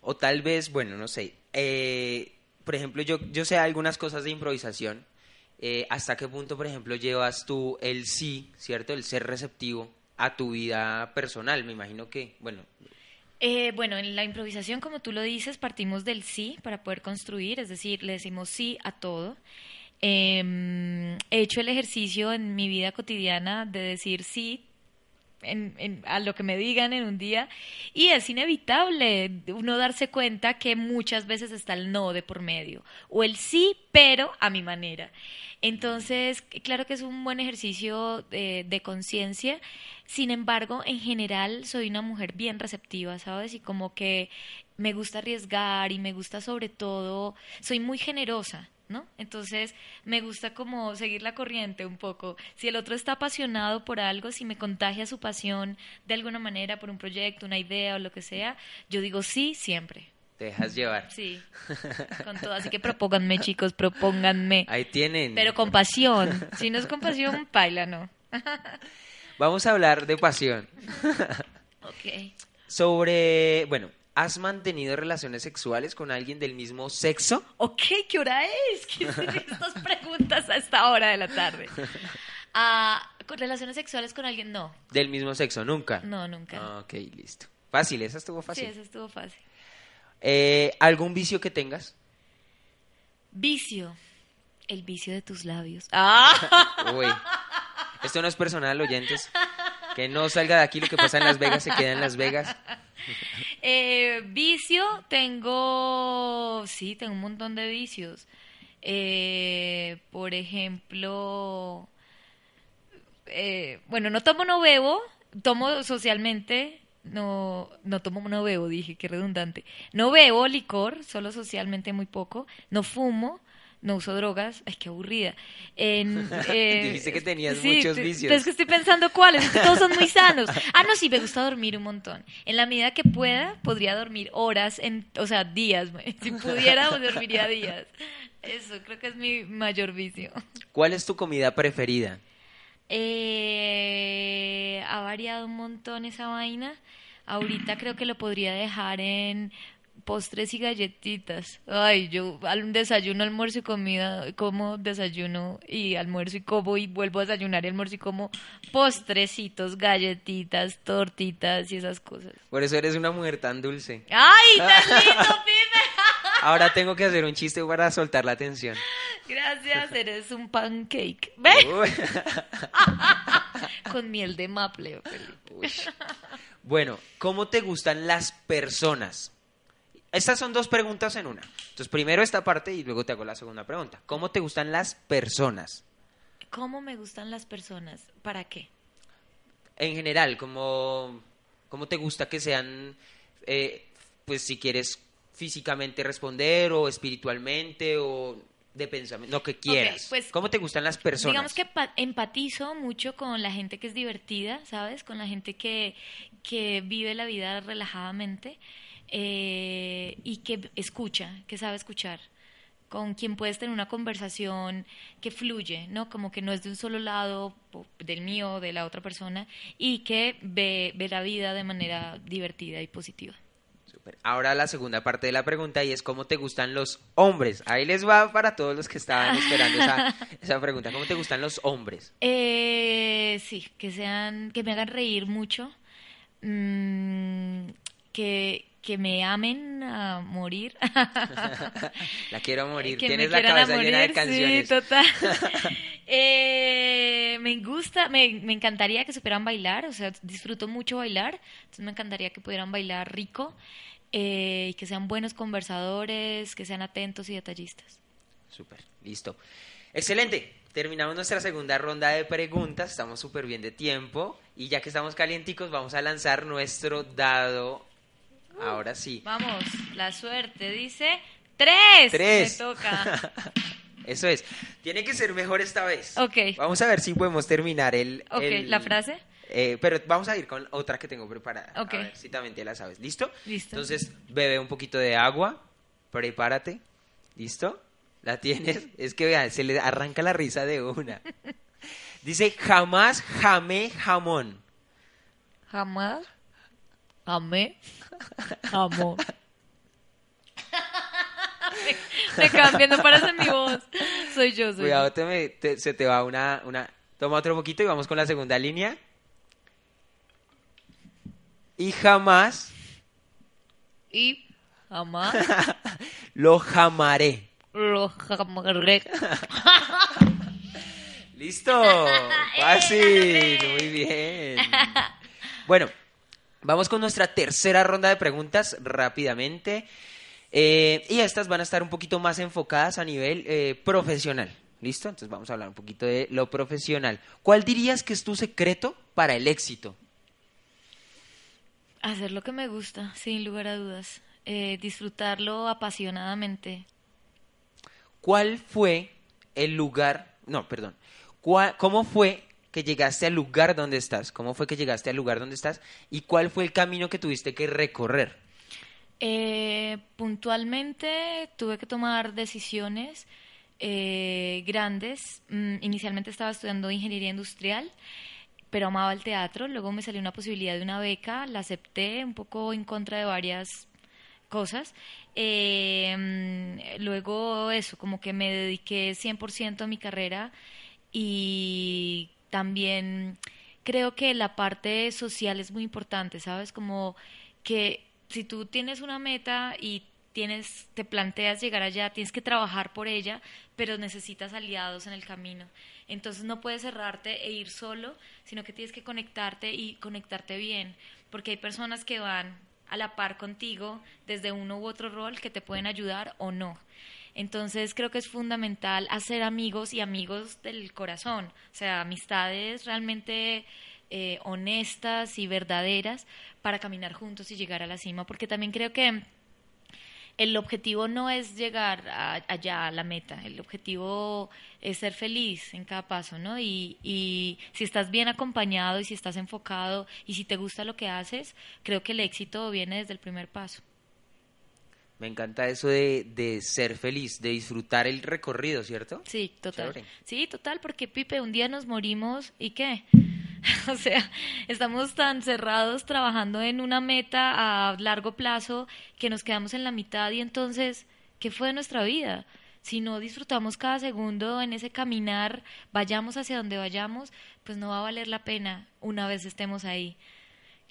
[SPEAKER 2] O tal vez, bueno, no sé. eh, por ejemplo, yo, yo sé algunas cosas de improvisación. eh, ¿Hasta qué punto, por ejemplo, llevas tú el sí, ¿cierto? El ser receptivo a tu vida personal? Me imagino que, bueno,
[SPEAKER 4] Eh, bueno, en la improvisación, como tú lo dices, partimos del sí para poder construir, es decir, le decimos sí a todo. Em, he hecho el ejercicio en mi vida cotidiana de decir sí en- a lo que me digan en un día. Y es inevitable uno darse cuenta que muchas veces está el no de por medio o el sí pero a mi manera. Entonces claro que es un buen ejercicio de conciencia. Sin embargo en general soy una mujer bien receptiva sabes y como que me gusta arriesgar y me gusta sobre todo soy muy generosa ¿no? Entonces me gusta como seguir la corriente un poco. Si el otro está apasionado por algo, si me contagia su pasión de alguna manera por un proyecto, una idea o lo que sea, yo digo sí siempre.
[SPEAKER 2] te dejas llevar.
[SPEAKER 4] Sí, con todo. Así que propónganme, chicos, propónganme.
[SPEAKER 2] Ahí tienen.
[SPEAKER 4] Pero con pasión. Si no es con pasión, paila, no.
[SPEAKER 2] Vamos a hablar de pasión.
[SPEAKER 4] Ok.
[SPEAKER 2] Sobre, bueno, ¿has mantenido relaciones sexuales con alguien del mismo sexo?
[SPEAKER 4] Ok, ¿qué hora es? ¿Qué son estas preguntas a esta hora de la tarde? Ah, ¿Con relaciones sexuales con alguien? No,
[SPEAKER 2] Del mismo sexo, nunca.
[SPEAKER 4] no, nunca.
[SPEAKER 2] Ok, listo. Fácil, esa estuvo
[SPEAKER 4] sí,
[SPEAKER 2] fácil.
[SPEAKER 4] eso estuvo fácil.
[SPEAKER 2] Eh, ¿Algún vicio que tengas?
[SPEAKER 4] Vicio. El vicio de tus labios. ¡Ah!
[SPEAKER 2] Uy. Esto no es personal, oyentes. Que no salga de aquí lo que pasa en Las Vegas, se queda en Las Vegas.
[SPEAKER 4] Eh, vicio, tengo. Sí, tengo un montón de vicios. Eh, por ejemplo. eh, bueno, no tomo, no bebo. Tomo socialmente. no, no tomo, no bebo, dije, qué redundante. No bebo licor, solo socialmente muy poco. No fumo, no uso drogas. Ay, qué aburrida. En, eh,
[SPEAKER 2] Dijiste que tenías
[SPEAKER 4] sí,
[SPEAKER 2] muchos vicios.
[SPEAKER 4] Es que estoy pensando cuáles, es que todos son muy sanos. Ah, no, sí, me gusta dormir un montón. En la medida que pueda, podría dormir horas, en, o sea, días. Si pudiera, pues, dormiría días. Eso, creo que es mi mayor vicio.
[SPEAKER 2] ¿Cuál es tu comida preferida?
[SPEAKER 4] Eh, ha variado un montón esa vaina. Ahorita creo que lo podría dejar en postres y galletitas. Ay, yo al desayuno, almuerzo y comida, como desayuno y almuerzo y como y vuelvo a desayunar y almuerzo y como postrecitos, galletitas, tortitas y esas cosas.
[SPEAKER 2] Por eso eres una mujer tan dulce.
[SPEAKER 4] ¡Ay, tan lindo, pibe!
[SPEAKER 2] Ahora tengo que hacer un chiste para soltar la tensión.
[SPEAKER 4] Gracias, eres un pancake.
[SPEAKER 2] Uy.
[SPEAKER 4] Con miel de maple, Felipe.
[SPEAKER 2] Uy. Bueno, ¿cómo te gustan las personas? Estas son dos preguntas en una. Entonces, primero esta parte y luego te hago la segunda pregunta. ¿Cómo te gustan las personas?
[SPEAKER 4] ¿Cómo me gustan las personas? ¿Para qué?
[SPEAKER 2] En general, ¿cómo, cómo te gusta que sean, eh, pues si quieres físicamente responder o espiritualmente o de pensamiento, lo que quieras?
[SPEAKER 4] pues,
[SPEAKER 2] ¿Cómo te gustan las personas?
[SPEAKER 4] Digamos que pa- empatizo mucho con la gente que es divertida, ¿sabes? Con la gente que, que vive la vida relajadamente eh, y que escucha, que sabe escuchar. Con quien puedes tener una conversación que fluye, ¿no? Como que no es de un solo lado, del mío, de la otra persona, y que ve, ve la vida de manera divertida y positiva.
[SPEAKER 2] Ahora la segunda parte de la pregunta y es ¿cómo te gustan los hombres? Ahí les va para todos los que estaban esperando esa, esa pregunta. ¿Cómo te gustan los hombres?
[SPEAKER 4] Eh, sí, que sean, que me hagan reír mucho, mm, que, que me amen a morir.
[SPEAKER 2] La quiero morir.
[SPEAKER 4] que
[SPEAKER 2] Tienes la cabeza llena de canciones.
[SPEAKER 4] Sí, total. Eh, me gusta, me, me encantaría que supieran bailar, o sea, disfruto mucho bailar, entonces me encantaría que pudieran bailar rico eh, y que sean buenos conversadores, que sean atentos y detallistas.
[SPEAKER 2] Súper, listo. Excelente. Terminamos nuestra segunda ronda de preguntas. Estamos súper bien de tiempo. Y ya que estamos calienticos, vamos a lanzar nuestro dado. Ahora sí.
[SPEAKER 4] Vamos, la suerte dice tres.
[SPEAKER 2] Tres.
[SPEAKER 4] Me toca.
[SPEAKER 2] Eso es. Tiene que ser mejor esta vez.
[SPEAKER 4] Ok.
[SPEAKER 2] Vamos a ver si podemos terminar el.
[SPEAKER 4] Ok,
[SPEAKER 2] el-
[SPEAKER 4] ¿la frase?
[SPEAKER 2] Eh, pero vamos a ir con otra que tengo preparada.
[SPEAKER 4] Ok.
[SPEAKER 2] A ver si también te la sabes. ¿Listo?
[SPEAKER 4] Listo.
[SPEAKER 2] Entonces, bebe un poquito de agua. Prepárate. ¿Listo? ¿La tienes? Es que vean, se le arranca la risa de una. Dice, jamás jamé jamón.
[SPEAKER 4] Jamás. Amé. Amor. me, me cambian, no parece mi voz. Soy yo, soy
[SPEAKER 2] Cuidado, te me- te- se te va una, una... Toma otro poquito y vamos con la segunda línea. Y jamás
[SPEAKER 4] yo. Y jamás
[SPEAKER 2] lo jamaré.
[SPEAKER 4] lo jamaré.
[SPEAKER 2] Listo, fácil, muy bien. Bueno, vamos con nuestra tercera ronda de preguntas rápidamente. Eh, y estas van a estar un poquito más enfocadas a nivel eh, profesional. ¿Listo? Entonces vamos a hablar un poquito de lo profesional. ¿Cuál dirías que es tu secreto para el éxito?
[SPEAKER 4] Hacer lo que me gusta, sin lugar a dudas. Eh, disfrutarlo apasionadamente.
[SPEAKER 2] ¿Cuál fue el lugar, no, perdón, ¿Cuál- ¿cómo fue que llegaste al lugar donde estás? ¿Cómo fue que llegaste al lugar donde estás? ¿Y cuál fue el camino que tuviste que recorrer?
[SPEAKER 4] Eh, puntualmente tuve que tomar decisiones eh, grandes. Mm, inicialmente estaba estudiando ingeniería industrial, pero amaba el teatro. Luego me salió una posibilidad de una beca, la acepté un poco en contra de varias cosas. Eh, mm, luego eso, como que me dediqué 100% a mi carrera y también creo que la parte social es muy importante, ¿sabes? Como que si tú tienes una meta y tienes, te planteas llegar allá, tienes que trabajar por ella, pero necesitas aliados en el camino. Entonces no puedes cerrarte e ir solo, sino que tienes que conectarte y conectarte bien, porque hay personas que van a la par contigo desde uno u otro rol que te pueden ayudar o no. Entonces creo que es fundamental hacer amigos y amigos del corazón, o sea, amistades realmente eh, honestas y verdaderas para caminar juntos y llegar a la cima, porque también creo que el objetivo no es llegar allá a la meta, el objetivo es ser feliz en cada paso, ¿no? Y, y si estás bien acompañado y si estás enfocado y si te gusta lo que haces, creo que el éxito viene desde el primer paso.
[SPEAKER 2] Me encanta eso de, de ser feliz, de disfrutar el recorrido, ¿cierto?
[SPEAKER 4] Sí, total.
[SPEAKER 2] Chévere.
[SPEAKER 4] Sí, total, porque Pipe, un día nos morimos y qué? o sea, estamos tan cerrados trabajando en una meta a largo plazo que nos quedamos en la mitad y entonces, ¿qué fue de nuestra vida? Si no disfrutamos cada segundo en ese caminar, vayamos hacia donde vayamos, pues no va a valer la pena una vez estemos ahí.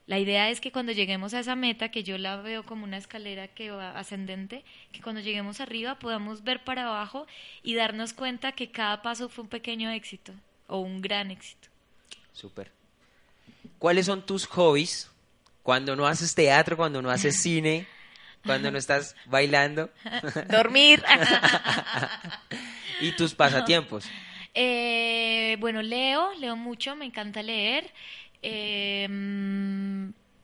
[SPEAKER 4] La idea es que cuando lleguemos a esa meta, que yo la veo como una escalera que va ascendente, que cuando lleguemos arriba podamos ver para abajo y darnos cuenta que cada paso fue un pequeño éxito o un gran éxito.
[SPEAKER 2] Súper. ¿Cuáles son tus hobbies cuando no haces teatro, cuando no haces cine, cuando no estás bailando?
[SPEAKER 4] Dormir.
[SPEAKER 2] y tus pasatiempos.
[SPEAKER 4] Eh, bueno, leo, leo mucho, me encanta leer.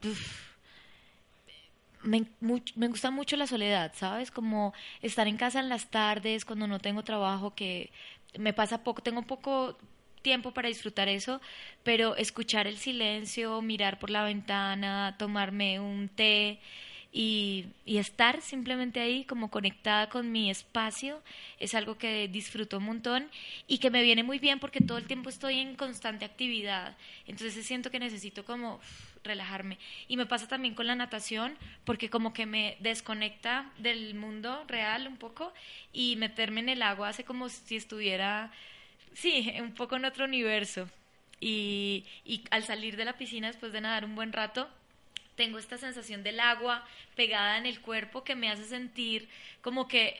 [SPEAKER 4] Uf, me, me gusta mucho la soledad, ¿sabes? Como estar en casa en las tardes, cuando no tengo trabajo, que me pasa poco, tengo poco tiempo para disfrutar eso, pero escuchar el silencio, mirar por la ventana, tomarme un té y, estar simplemente ahí como conectada con mi espacio es algo que disfruto un montón y que me viene muy bien porque todo el tiempo estoy en constante actividad. Entonces siento que necesito como relajarme. Y me pasa también con la natación porque como que me desconecta del mundo real un poco y meterme en el agua hace como si estuviera, sí, un poco en otro universo. Y al salir de la piscina después de nadar un buen rato, tengo esta sensación del agua pegada en el cuerpo que me hace sentir como que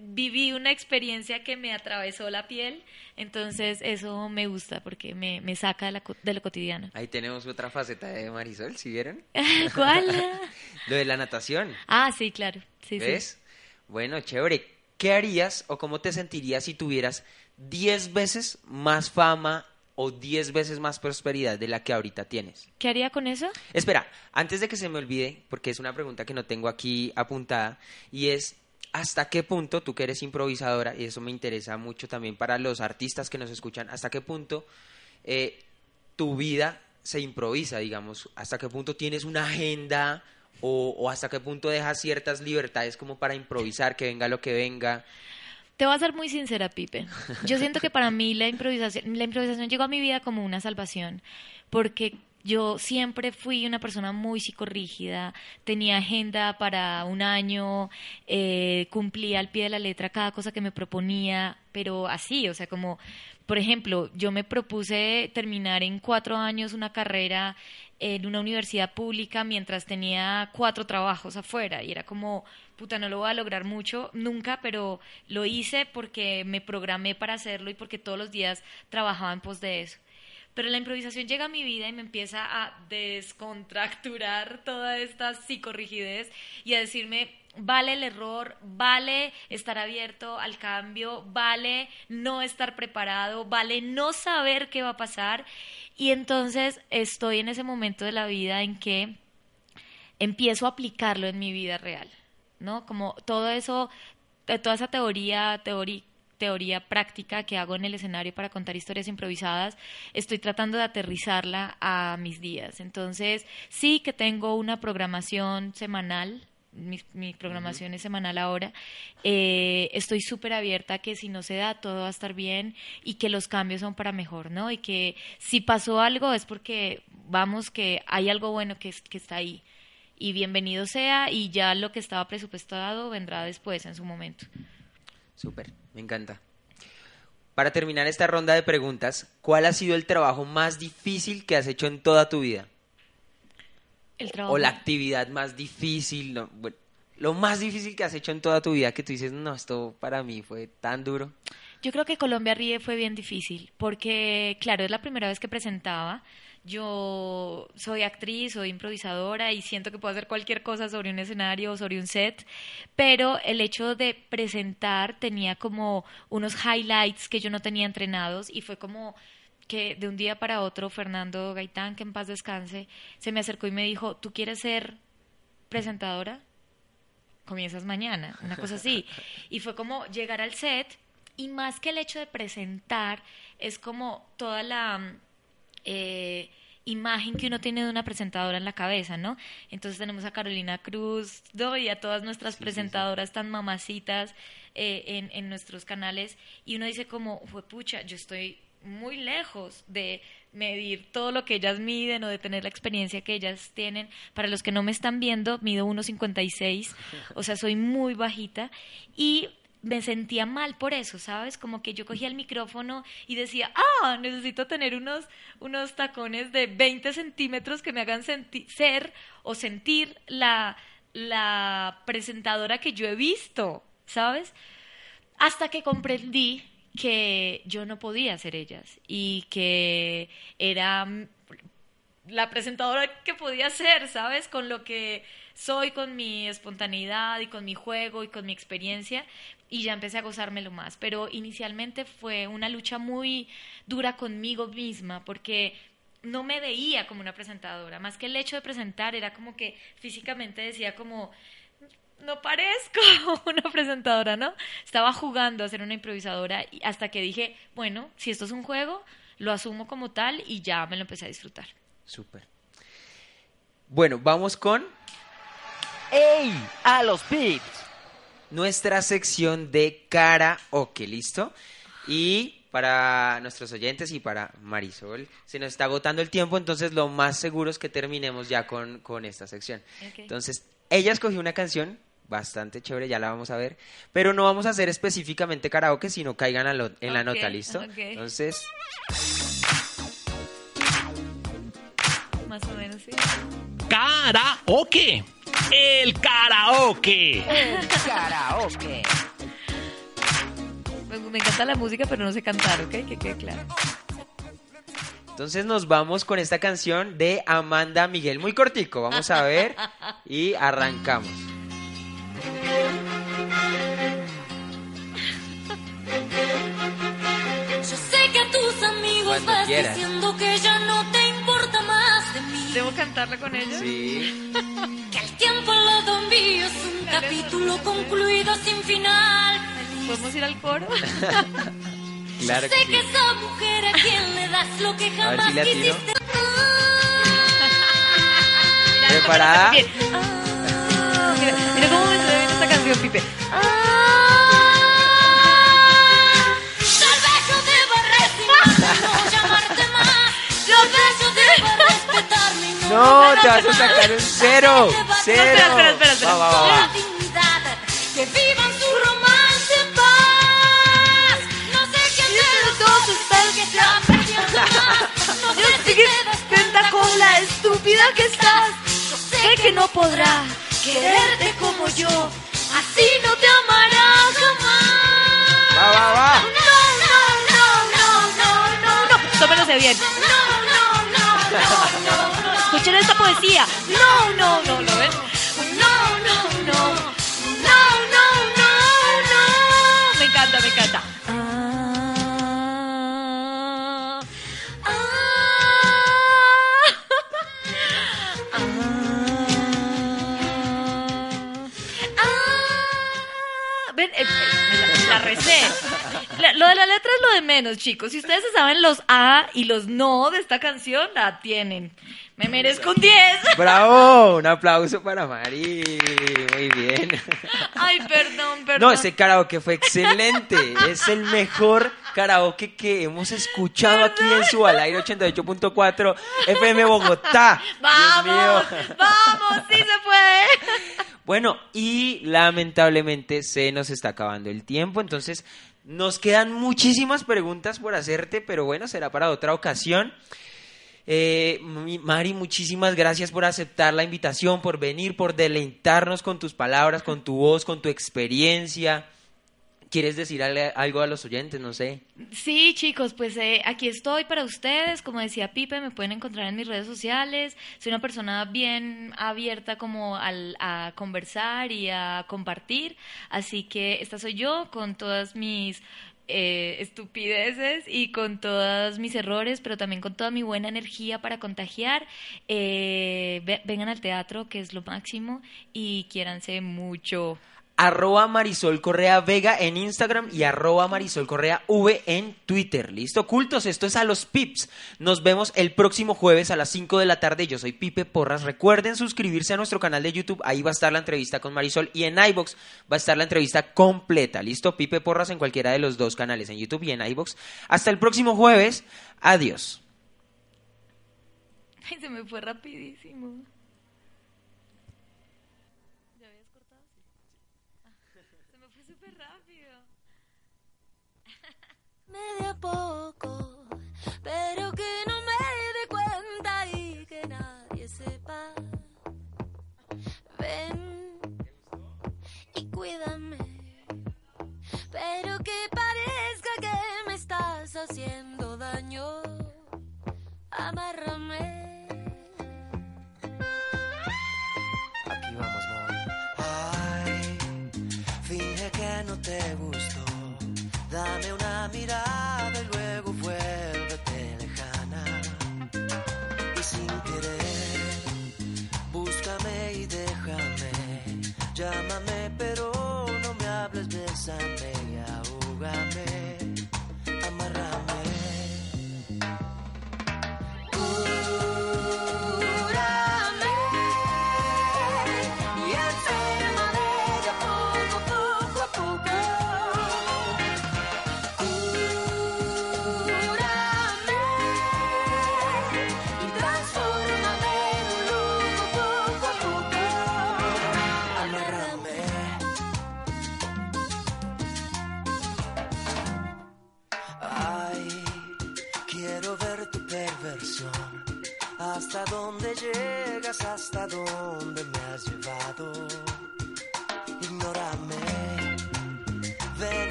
[SPEAKER 4] viví una experiencia que me atravesó la piel, entonces eso me gusta porque me, me saca de, la de lo cotidiano.
[SPEAKER 2] Ahí tenemos otra faceta de Marisol, ¿sí vieron?
[SPEAKER 4] ¿Cuál?
[SPEAKER 2] Lo de la natación.
[SPEAKER 4] Ah, sí, claro. Sí, sí.
[SPEAKER 2] ¿Ves? Bueno, chévere. ¿Qué harías o cómo te sentirías si tuvieras 10 veces más fama o 10 veces más prosperidad de la que ahorita tienes?
[SPEAKER 4] ¿Qué haría con eso?
[SPEAKER 2] Espera, antes de que se me olvide, porque es una pregunta que no tengo aquí apuntada, y es, ¿hasta qué punto, tú que eres improvisadora, y eso me interesa mucho también para los artistas que nos escuchan, ¿hasta qué punto eh, tu vida se improvisa, digamos? ¿Hasta qué punto tienes una agenda o, hasta qué punto dejas ciertas libertades como para improvisar, que venga lo que venga?
[SPEAKER 4] Te voy a ser muy sincera, Pipe. Yo siento que para mí la improvisación, la improvisación llegó a mi vida como una salvación, porque yo siempre fui una persona muy psicorrígida, tenía agenda para un año, eh, cumplía al pie de la letra cada cosa que me proponía, pero así, o sea, como, por ejemplo, yo me propuse terminar en cuatro años una carrera en una universidad pública mientras tenía cuatro trabajos afuera y era como, puta, no lo voy a lograr mucho nunca, pero lo hice porque me programé para hacerlo y porque todos los días trabajaba en pos de eso. Pero la improvisación llega a mi vida y me empieza a descontracturar toda esta psicorrigidez y a decirme, vale el error, vale estar abierto al cambio, vale no estar preparado, vale no saber qué va a pasar. Y entonces estoy en ese momento de la vida en que empiezo a aplicarlo en mi vida real, ¿no? Como todo eso, eh, toda esa teoría, teoría teoría práctica que hago en el escenario para contar historias improvisadas, estoy tratando de aterrizarla a mis días. Entonces, sí que tengo una programación semanal, mi, mi programación es semanal ahora, eh, estoy súper abierta a que si no se da todo va a estar bien y que los cambios son para mejor, ¿no? Y que si pasó algo es porque, vamos, que hay algo bueno que, que está ahí. Y bienvenido sea y ya lo que estaba presupuestado vendrá después en su momento.
[SPEAKER 2] Súper, me encanta. Para terminar esta ronda de preguntas, ¿cuál ha sido el trabajo más difícil que has hecho en toda tu vida?
[SPEAKER 4] El trabajo.
[SPEAKER 2] O la actividad más difícil, no, bueno, lo más difícil que has hecho en toda tu vida que tú dices, no, esto para mí fue tan duro.
[SPEAKER 4] Yo creo que Colombia Ríe fue bien difícil, porque, claro, es la primera vez que presentaba. Yo soy actriz, soy improvisadora y siento que puedo hacer cualquier cosa sobre un escenario o sobre un set, pero el hecho de presentar tenía como unos highlights que yo no tenía entrenados y fue como que de un día para otro Fernando Gaitán, que en paz descanse, se me acercó y me dijo, ¿tú quieres ser presentadora? Comienzas mañana, una cosa así. Y fue como llegar al set y más que el hecho de presentar, es como toda la... eh, imagen que uno tiene de una presentadora en la cabeza, ¿no? Entonces tenemos a Carolina Cruz ¿no? y a todas nuestras presentadoras tan mamacitas eh, en, en nuestros canales y uno dice como, fue pucha, yo estoy muy lejos de medir todo lo que ellas miden o de tener la experiencia que ellas tienen. Para los que no me están viendo, mido 1,56, o sea, soy muy bajita y me sentía mal por eso, ¿sabes? Como que yo cogía el micrófono y decía, ah, necesito tener unos, unos tacones de 20 centímetros que me hagan ser o sentir la, la presentadora que yo he visto, ¿sabes? Hasta que comprendí que yo no podía ser ellas y que era la presentadora que podía ser, ¿sabes? Con lo que soy, con mi espontaneidad y con mi juego y con mi experiencia. Y ya empecé a gozármelo más. Pero inicialmente fue una lucha muy dura conmigo misma porque no me veía como una presentadora. Más que el hecho de presentar, era como que físicamente decía como, no parezco una presentadora, ¿no? Estaba jugando a ser una improvisadora hasta que dije, bueno, si esto es un juego, lo asumo como tal y ya me lo empecé a disfrutar.
[SPEAKER 2] Súper. Bueno, vamos con
[SPEAKER 5] ¡Ey! ¡A los pips!
[SPEAKER 2] nuestra sección de karaoke, ¿listo? Y para nuestros oyentes y para Marisol, se nos está agotando el tiempo, entonces lo más seguro es que terminemos ya con, con esta sección. Entonces, ella escogió una canción bastante chévere, ya la vamos a ver, pero no vamos a hacer específicamente karaoke, sino caigan a lo- en la nota, ¿listo? Entonces,
[SPEAKER 4] Más o menos, sí.
[SPEAKER 6] Karaoke. El karaoke.
[SPEAKER 5] ¡Karaoke!
[SPEAKER 4] Me, me encanta la música, pero no sé cantar, ¿ok? Que quede claro.
[SPEAKER 2] entonces nos vamos con esta canción de Amanda Miguel, muy cortico, vamos a ver y arrancamos.
[SPEAKER 1] Yo sé que a tus amigos
[SPEAKER 2] Cuando
[SPEAKER 1] vas
[SPEAKER 2] quieras.
[SPEAKER 1] diciendo que ya no te
[SPEAKER 4] ¿Debo cantarla con ella?
[SPEAKER 2] Sí.
[SPEAKER 1] Que el tiempo lado mío es un capítulo concluido sin final. feliz.
[SPEAKER 4] ¿Podemos ir al coro?
[SPEAKER 2] Claro
[SPEAKER 1] sé
[SPEAKER 2] que
[SPEAKER 1] que
[SPEAKER 2] sí.
[SPEAKER 1] esa mujer a quien le das lo que
[SPEAKER 2] A ver
[SPEAKER 1] jamás
[SPEAKER 2] si
[SPEAKER 1] quisiste.
[SPEAKER 2] ¿Preparada?
[SPEAKER 4] Mira, mira cómo me suena esta canción, Pipe.
[SPEAKER 1] Ah, no
[SPEAKER 2] te vas a sacar un cero. Cero.
[SPEAKER 4] espera, espera, espera.
[SPEAKER 2] Va, va, va,
[SPEAKER 1] que vivan su romance en paz. No sé qué hacer,
[SPEAKER 4] todo su
[SPEAKER 1] tal que perdido más. No sé si te cuenta
[SPEAKER 4] con la estúpida que estás. Sé que no podrá quererte como yo.
[SPEAKER 1] así no te amará jamás.
[SPEAKER 2] Va, va, va.
[SPEAKER 1] No, no, no, no, no, no, no.
[SPEAKER 4] Tómense bien.
[SPEAKER 1] No, no, no, no, no, no.
[SPEAKER 4] Escuchen esta poesía. No, no, no, ¿lo ven?
[SPEAKER 1] No, no, no. No, no, no, no.
[SPEAKER 4] Me encanta, me encanta. Ah. Ven, eh, eh, la, recé. Lo de la letra es lo de menos, chicos. Si ustedes saben los A y los no de esta canción, la tienen. Me merezco un 10.
[SPEAKER 2] Bravo, un aplauso para Mari. Muy bien.
[SPEAKER 4] Ay, perdón, perdón.
[SPEAKER 2] No, ese karaoke fue excelente. Es el mejor karaoke que hemos escuchado aquí en su al aire 88.4 FM Bogotá.
[SPEAKER 4] Vamos, vamos, sí se puede.
[SPEAKER 2] Bueno, y lamentablemente se nos está acabando el tiempo, entonces nos quedan muchísimas preguntas por hacerte, pero bueno, será para otra ocasión. Eh, Mari, muchísimas gracias por aceptar la invitación, por venir, por deleitarnos con tus palabras, con tu voz, con tu experiencia. ¿Quieres decir algo a los oyentes? No sé.
[SPEAKER 4] Sí, chicos, pues eh, aquí estoy para ustedes. Como decía Pipe, me pueden encontrar en mis redes sociales. Soy una persona bien abierta como al, a conversar y a compartir. Así que esta soy yo con todas mis eh, estupideces y con todos mis errores, pero también con toda mi buena energía para contagiar. Eh, ve- vengan al teatro, que es lo máximo, y quiéranse mucho.
[SPEAKER 2] Arroba Marisol Correa Vega en Instagram y arroba Marisol Correa V en Twitter. ¿Listo? Cultos, esto es a los Pips. Nos vemos el próximo jueves a las 5 de la tarde. Yo soy Pipe Porras. Recuerden suscribirse a nuestro canal de YouTube. Ahí va a estar la entrevista con Marisol y en iBox va a estar la entrevista completa. ¿Listo? Pipe Porras en cualquiera de los dos canales, en YouTube y en iBox. Hasta el próximo jueves. Adiós.
[SPEAKER 4] Ay, se me fue rapidísimo. ¿Ya habías cortado? Sí. Ah, se me fue súper rápido.
[SPEAKER 7] Medio poco, pero que no me dé cuenta y que nadie sepa. Ven y cuídame, pero que parezca que me estás haciendo daño. Amárrame.
[SPEAKER 8] Aquí vamos, Ay, finge que no te gustó. Dame una mirada y luego